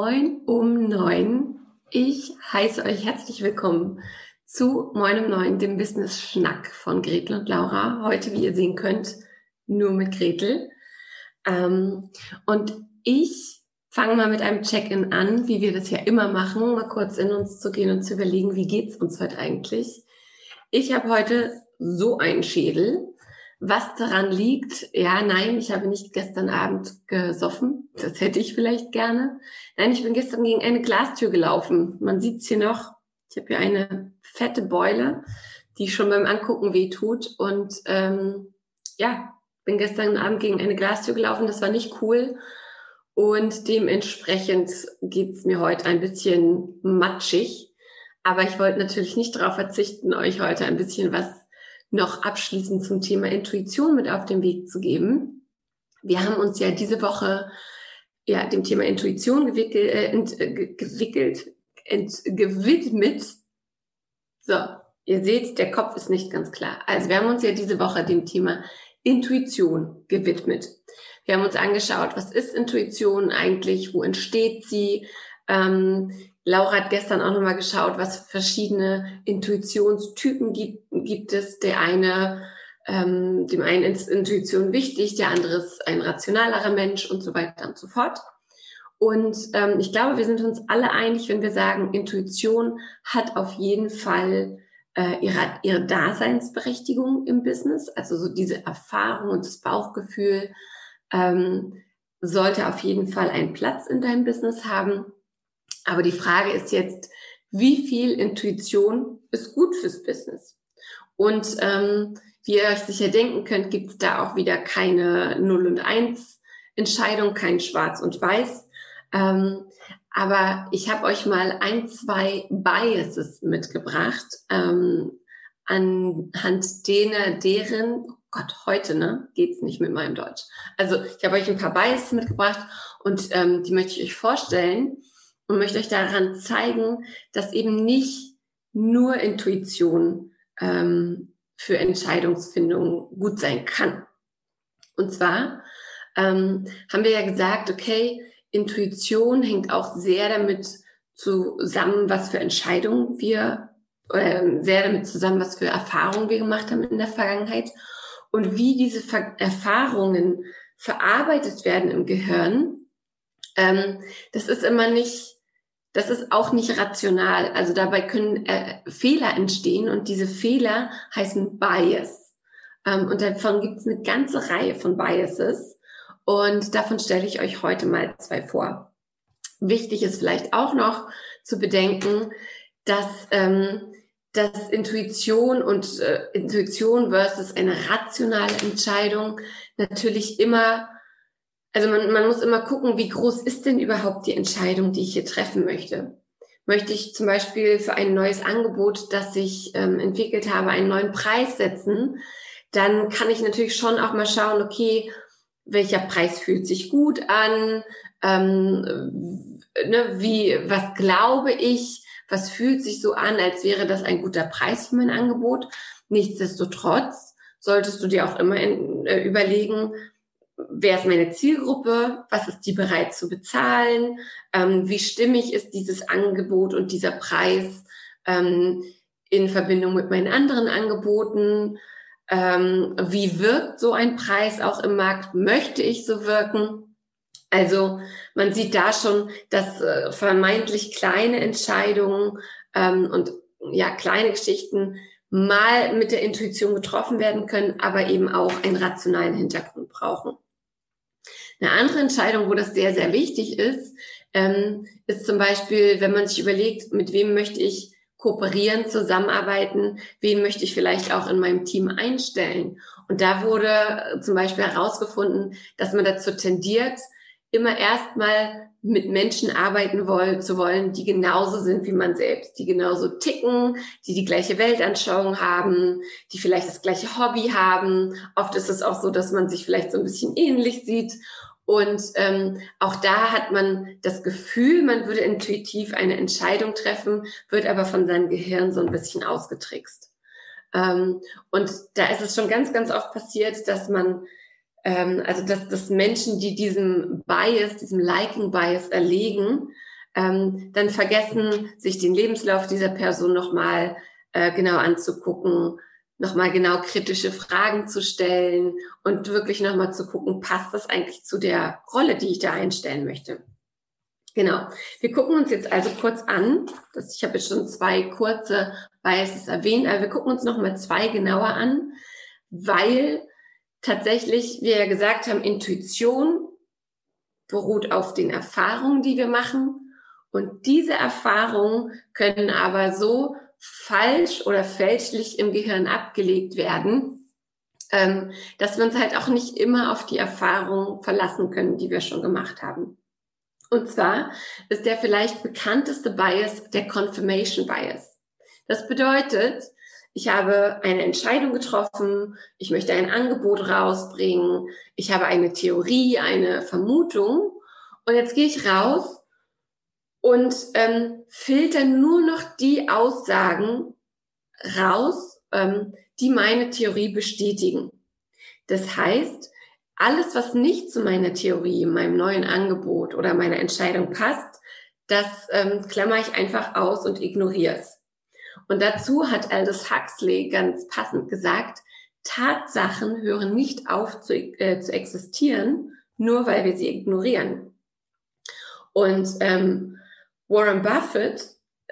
Moin um neun. Ich heiße euch herzlich willkommen zu Moin um neun, dem Business Schnack von Gretel und Laura. Heute, wie ihr sehen könnt, nur mit Gretel. Ähm, und ich fange mal mit einem Check-in an, wie wir das ja immer machen, mal kurz in uns zu gehen und zu überlegen, wie geht's uns heute eigentlich? Ich habe heute so einen Schädel. Was daran liegt, ja, nein, ich habe nicht gestern Abend gesoffen. Das hätte ich vielleicht gerne. Nein, ich bin gestern gegen eine Glastür gelaufen. Man sieht's hier noch. Ich habe hier eine fette Beule, die schon beim Angucken wehtut. Und ähm, ja, bin gestern Abend gegen eine Glastür gelaufen. Das war nicht cool. Und dementsprechend geht's mir heute ein bisschen matschig. Aber ich wollte natürlich nicht darauf verzichten, euch heute ein bisschen was noch abschließend zum Thema Intuition mit auf den Weg zu geben. Wir haben uns ja diese Woche ja dem Thema Intuition gewickelt, äh, ent, äh, gewickelt ent, gewidmet. So, ihr seht, der Kopf ist nicht ganz klar. Also wir haben uns ja diese Woche dem Thema Intuition gewidmet. Wir haben uns angeschaut, was ist Intuition eigentlich, wo entsteht sie, ähm, Laura hat gestern auch nochmal geschaut, was verschiedene Intuitionstypen gibt, gibt es. Der eine, ähm, dem einen ist Intuition wichtig, der andere ist ein rationalerer Mensch und so weiter und so fort. Und ähm, ich glaube, wir sind uns alle einig, wenn wir sagen, Intuition hat auf jeden Fall äh, ihre, ihre Daseinsberechtigung im Business. Also so diese Erfahrung und das Bauchgefühl ähm, sollte auf jeden Fall einen Platz in deinem Business haben. Aber die Frage ist jetzt, wie viel Intuition ist gut fürs Business? Und ähm, wie ihr euch sicher denken könnt, gibt es da auch wieder keine 0 und 1 Entscheidung, kein Schwarz und Weiß. Ähm, aber ich habe euch mal ein, zwei Biases mitgebracht, ähm, anhand derer, deren, oh Gott, heute ne, geht's nicht mit meinem Deutsch. Also ich habe euch ein paar Biases mitgebracht und ähm, die möchte ich euch vorstellen und möchte euch daran zeigen, dass eben nicht nur Intuition ähm, für Entscheidungsfindung gut sein kann. Und zwar ähm, haben wir ja gesagt, okay, Intuition hängt auch sehr damit zusammen, was für Entscheidungen wir, äh, sehr damit zusammen, was für Erfahrungen wir gemacht haben in der Vergangenheit und wie diese Ver Erfahrungen verarbeitet werden im Gehirn. Ähm, das ist immer nicht das ist auch nicht rational. Also dabei können äh, Fehler entstehen und diese Fehler heißen Bias. Ähm, und davon gibt es eine ganze Reihe von Biases. Und davon stelle ich euch heute mal zwei vor. Wichtig ist vielleicht auch noch zu bedenken, dass, ähm, dass Intuition und äh, Intuition versus eine rationale Entscheidung natürlich immer also man, man muss immer gucken, wie groß ist denn überhaupt die Entscheidung, die ich hier treffen möchte. Möchte ich zum Beispiel für ein neues Angebot, das ich ähm, entwickelt habe, einen neuen Preis setzen, dann kann ich natürlich schon auch mal schauen, okay, welcher Preis fühlt sich gut an, ähm, ne, wie, was glaube ich, was fühlt sich so an, als wäre das ein guter Preis für mein Angebot. Nichtsdestotrotz solltest du dir auch immer in, äh, überlegen, wer ist meine Zielgruppe, was ist die bereit zu bezahlen, ähm, wie stimmig ist dieses Angebot und dieser Preis ähm, in Verbindung mit meinen anderen Angeboten, ähm, wie wirkt so ein Preis auch im Markt, möchte ich so wirken Also man sieht da schon, dass äh, vermeintlich kleine Entscheidungen ähm, und ja kleine Geschichten mal mit der Intuition getroffen werden können, aber eben auch einen rationalen Hintergrund brauchen. Eine andere Entscheidung, wo das sehr, sehr wichtig ist, ähm, ist zum Beispiel, wenn man sich überlegt, mit wem möchte ich kooperieren, zusammenarbeiten, wen möchte ich vielleicht auch in meinem Team einstellen. Und da wurde äh, zum Beispiel herausgefunden, dass man dazu tendiert, immer erstmal mit Menschen arbeiten wollen, zu wollen, die genauso sind wie man selbst, die genauso ticken, die die gleiche Weltanschauung haben, die vielleicht das gleiche Hobby haben. Oft ist es auch so, dass man sich vielleicht so ein bisschen ähnlich sieht. Und ähm, auch da hat man das Gefühl, man würde intuitiv eine Entscheidung treffen, wird aber von seinem Gehirn so ein bisschen ausgetrickst. Ähm, und da ist es schon ganz, ganz oft passiert, dass man ähm, also dass, dass Menschen, die diesem Bias, diesem Liking-Bias erlegen, ähm, dann vergessen, sich den Lebenslauf dieser Person nochmal äh, genau anzugucken, nochmal genau kritische Fragen zu stellen und wirklich nochmal zu gucken, passt das eigentlich zu der Rolle, die ich da einstellen möchte. Genau. Wir gucken uns jetzt also kurz an. Das, ich habe jetzt schon zwei kurze Biases erwähnt, aber wir gucken uns nochmal zwei genauer an, weil tatsächlich, wie wir gesagt haben, Intuition beruht auf den Erfahrungen, die wir machen. Und diese Erfahrungen können aber so falsch oder fälschlich im Gehirn abgelegt werden, ähm, dass wir uns halt auch nicht immer auf die Erfahrungen verlassen können, die wir schon gemacht haben. Und zwar ist der vielleicht bekannteste Bias der Confirmation Bias. Das bedeutet, ich habe eine Entscheidung getroffen, ich möchte ein Angebot rausbringen, ich habe eine Theorie, eine Vermutung und jetzt gehe ich raus und ähm, filter nur noch die Aussagen raus, ähm, die meine Theorie bestätigen. Das heißt, alles, was nicht zu meiner Theorie, meinem neuen Angebot oder meiner Entscheidung passt, das ähm, klammer ich einfach aus und ignoriere es. Und dazu hat Aldous Huxley ganz passend gesagt, Tatsachen hören nicht auf zu, äh, zu existieren, nur weil wir sie ignorieren. Und ähm, Warren Buffett,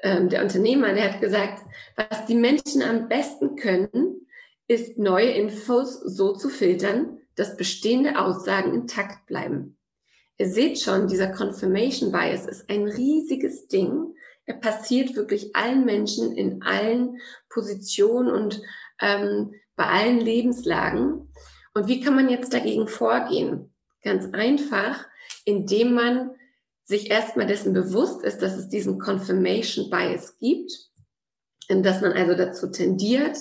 ähm, der Unternehmer, der hat gesagt, was die Menschen am besten können, ist neue Infos so zu filtern, dass bestehende Aussagen intakt bleiben. Ihr seht schon, dieser Confirmation Bias ist ein riesiges Ding, er passiert wirklich allen Menschen in allen Positionen und ähm, bei allen Lebenslagen. Und wie kann man jetzt dagegen vorgehen? Ganz einfach, indem man sich erstmal dessen bewusst ist, dass es diesen Confirmation Bias gibt, dass man also dazu tendiert,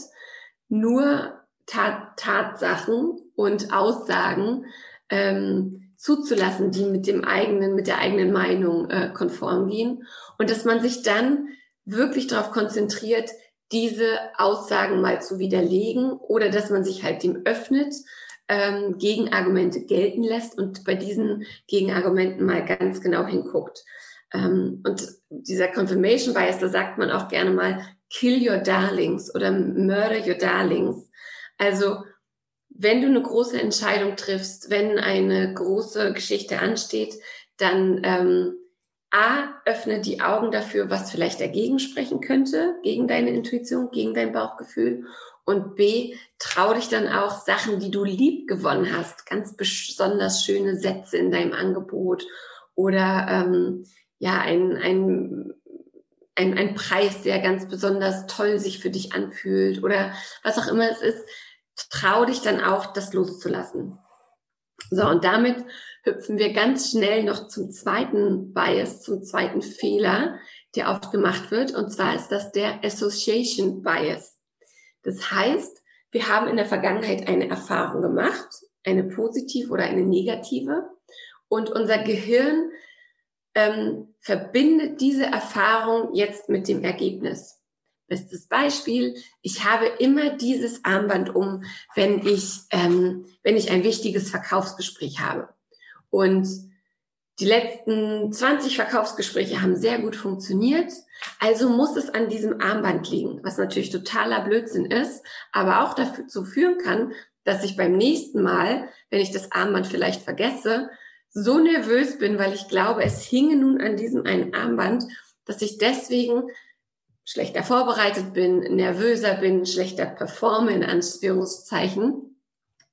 nur Tat Tatsachen und Aussagen ähm, zuzulassen, die mit dem eigenen, mit der eigenen Meinung äh, konform gehen und dass man sich dann wirklich darauf konzentriert, diese Aussagen mal zu widerlegen oder dass man sich halt dem öffnet, ähm, Gegenargumente gelten lässt und bei diesen Gegenargumenten mal ganz genau hinguckt. Ähm, und dieser Confirmation Bias, da sagt man auch gerne mal, kill your darlings oder murder your darlings. Also wenn du eine große Entscheidung triffst, wenn eine große Geschichte ansteht, dann ähm, A, öffne die Augen dafür, was vielleicht dagegen sprechen könnte, gegen deine Intuition, gegen dein Bauchgefühl. Und B, trau dich dann auch Sachen, die du lieb gewonnen hast, ganz besonders schöne Sätze in deinem Angebot oder ähm, ja, ein, ein, ein, ein Preis, der ganz besonders toll sich für dich anfühlt oder was auch immer es ist, trau dich dann auch, das loszulassen. So, und damit hüpfen wir ganz schnell noch zum zweiten Bias, zum zweiten Fehler, der oft gemacht wird. Und zwar ist das der Association Bias. Das heißt, wir haben in der Vergangenheit eine Erfahrung gemacht, eine positive oder eine negative. Und unser Gehirn ähm, verbindet diese Erfahrung jetzt mit dem Ergebnis. Bestes Beispiel, ich habe immer dieses Armband um, wenn ich, ähm, wenn ich ein wichtiges Verkaufsgespräch habe. Und die letzten 20 Verkaufsgespräche haben sehr gut funktioniert. Also muss es an diesem Armband liegen, was natürlich totaler Blödsinn ist, aber auch dazu führen kann, dass ich beim nächsten Mal, wenn ich das Armband vielleicht vergesse, so nervös bin, weil ich glaube, es hinge nun an diesem einen Armband, dass ich deswegen schlechter vorbereitet bin, nervöser bin, schlechter performe in Anführungszeichen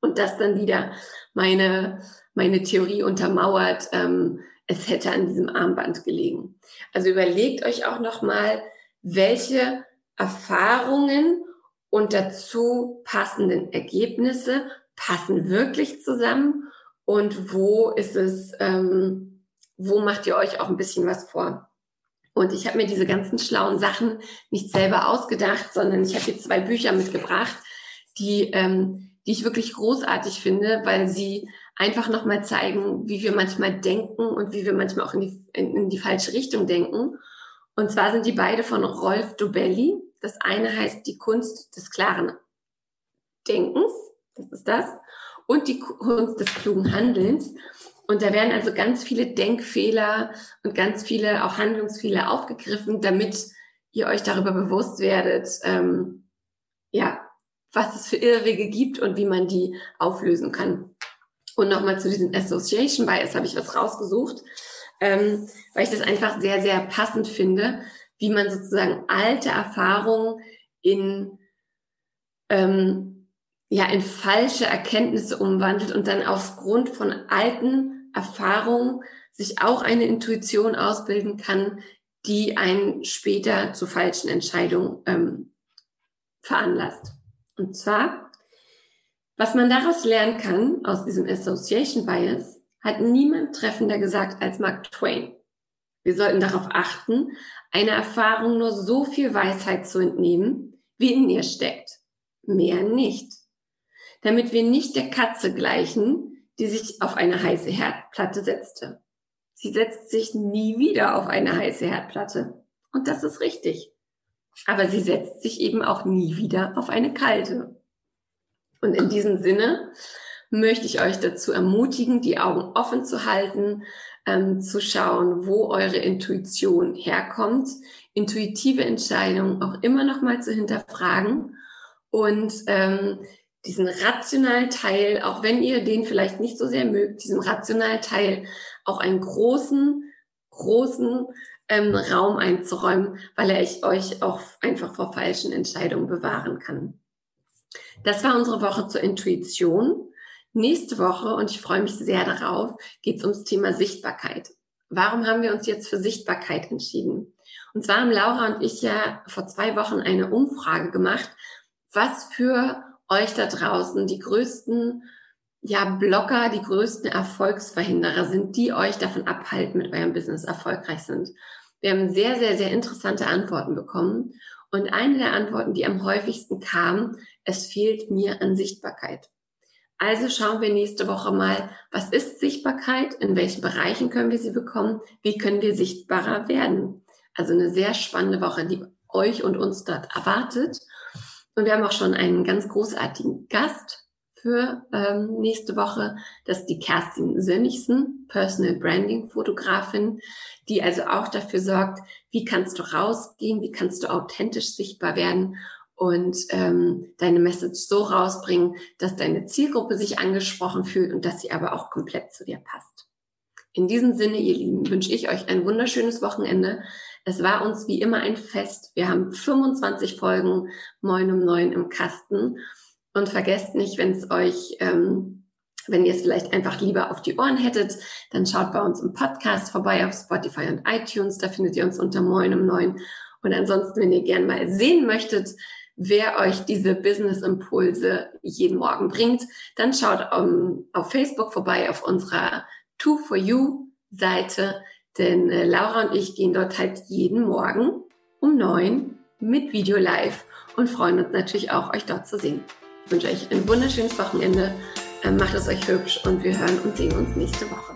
und das dann wieder meine, meine Theorie untermauert, ähm, es hätte an diesem Armband gelegen. Also überlegt euch auch nochmal, welche Erfahrungen und dazu passenden Ergebnisse passen wirklich zusammen und wo ist es, ähm, wo macht ihr euch auch ein bisschen was vor? Und ich habe mir diese ganzen schlauen Sachen nicht selber ausgedacht, sondern ich habe hier zwei Bücher mitgebracht, die, ähm, die ich wirklich großartig finde, weil sie einfach nochmal zeigen, wie wir manchmal denken und wie wir manchmal auch in die, in, in die falsche Richtung denken. Und zwar sind die beide von Rolf Dobelli. Das eine heißt die Kunst des klaren Denkens, das ist das, und die Kunst des klugen Handelns. Und da werden also ganz viele Denkfehler und ganz viele auch Handlungsfehler aufgegriffen, damit ihr euch darüber bewusst werdet, ähm, ja, was es für Irrwege gibt und wie man die auflösen kann. Und nochmal zu diesem Association Bias habe ich was rausgesucht, ähm, weil ich das einfach sehr, sehr passend finde, wie man sozusagen alte Erfahrungen in, ähm, ja, in falsche Erkenntnisse umwandelt und dann aufgrund von alten Erfahrungen sich auch eine Intuition ausbilden kann, die einen später zu falschen Entscheidungen ähm, veranlasst. Und zwar was man daraus lernen kann, aus diesem Association Bias, hat niemand treffender gesagt als Mark Twain. Wir sollten darauf achten, einer Erfahrung nur so viel Weisheit zu entnehmen, wie in ihr steckt. Mehr nicht. Damit wir nicht der Katze gleichen, die sich auf eine heiße Herdplatte setzte. Sie setzt sich nie wieder auf eine heiße Herdplatte. Und das ist richtig. Aber sie setzt sich eben auch nie wieder auf eine kalte. Und in diesem Sinne möchte ich euch dazu ermutigen, die Augen offen zu halten, ähm, zu schauen, wo eure Intuition herkommt, intuitive Entscheidungen auch immer noch mal zu hinterfragen und ähm, diesen rationalen Teil, auch wenn ihr den vielleicht nicht so sehr mögt, diesem rationalen Teil auch einen großen, großen ähm, Raum einzuräumen, weil er euch auch einfach vor falschen Entscheidungen bewahren kann. Das war unsere Woche zur Intuition. Nächste Woche, und ich freue mich sehr darauf, geht es ums Thema Sichtbarkeit. Warum haben wir uns jetzt für Sichtbarkeit entschieden? Und zwar haben Laura und ich ja vor zwei Wochen eine Umfrage gemacht, was für euch da draußen die größten ja, Blocker, die größten Erfolgsverhinderer sind, die euch davon abhalten, mit eurem Business erfolgreich sind. Wir haben sehr, sehr, sehr interessante Antworten bekommen. Und eine der Antworten, die am häufigsten kam, es fehlt mir an Sichtbarkeit. Also schauen wir nächste Woche mal, was ist Sichtbarkeit, in welchen Bereichen können wir sie bekommen, wie können wir sichtbarer werden. Also eine sehr spannende Woche, die euch und uns dort erwartet. Und wir haben auch schon einen ganz großartigen Gast für ähm, nächste Woche. Das ist die Kerstin Sönnigsen, Personal Branding Fotografin, die also auch dafür sorgt, wie kannst du rausgehen, wie kannst du authentisch sichtbar werden und ähm, deine Message so rausbringen, dass deine Zielgruppe sich angesprochen fühlt und dass sie aber auch komplett zu dir passt. In diesem Sinne, ihr Lieben, wünsche ich euch ein wunderschönes Wochenende. Es war uns wie immer ein Fest. Wir haben 25 Folgen Moin um Neun im Kasten. Und vergesst nicht, wenn es euch, ähm, wenn ihr es vielleicht einfach lieber auf die Ohren hättet, dann schaut bei uns im Podcast vorbei auf Spotify und iTunes. Da findet ihr uns unter Moin um Neun. Und ansonsten, wenn ihr gern mal sehen möchtet, wer euch diese Business-Impulse jeden Morgen bringt, dann schaut um, auf Facebook vorbei auf unserer Two for You Seite, denn äh, Laura und ich gehen dort halt jeden Morgen um neun mit Video live und freuen uns natürlich auch, euch dort zu sehen. Ich wünsche euch ein wunderschönes Wochenende, äh, macht es euch hübsch und wir hören und sehen uns nächste Woche.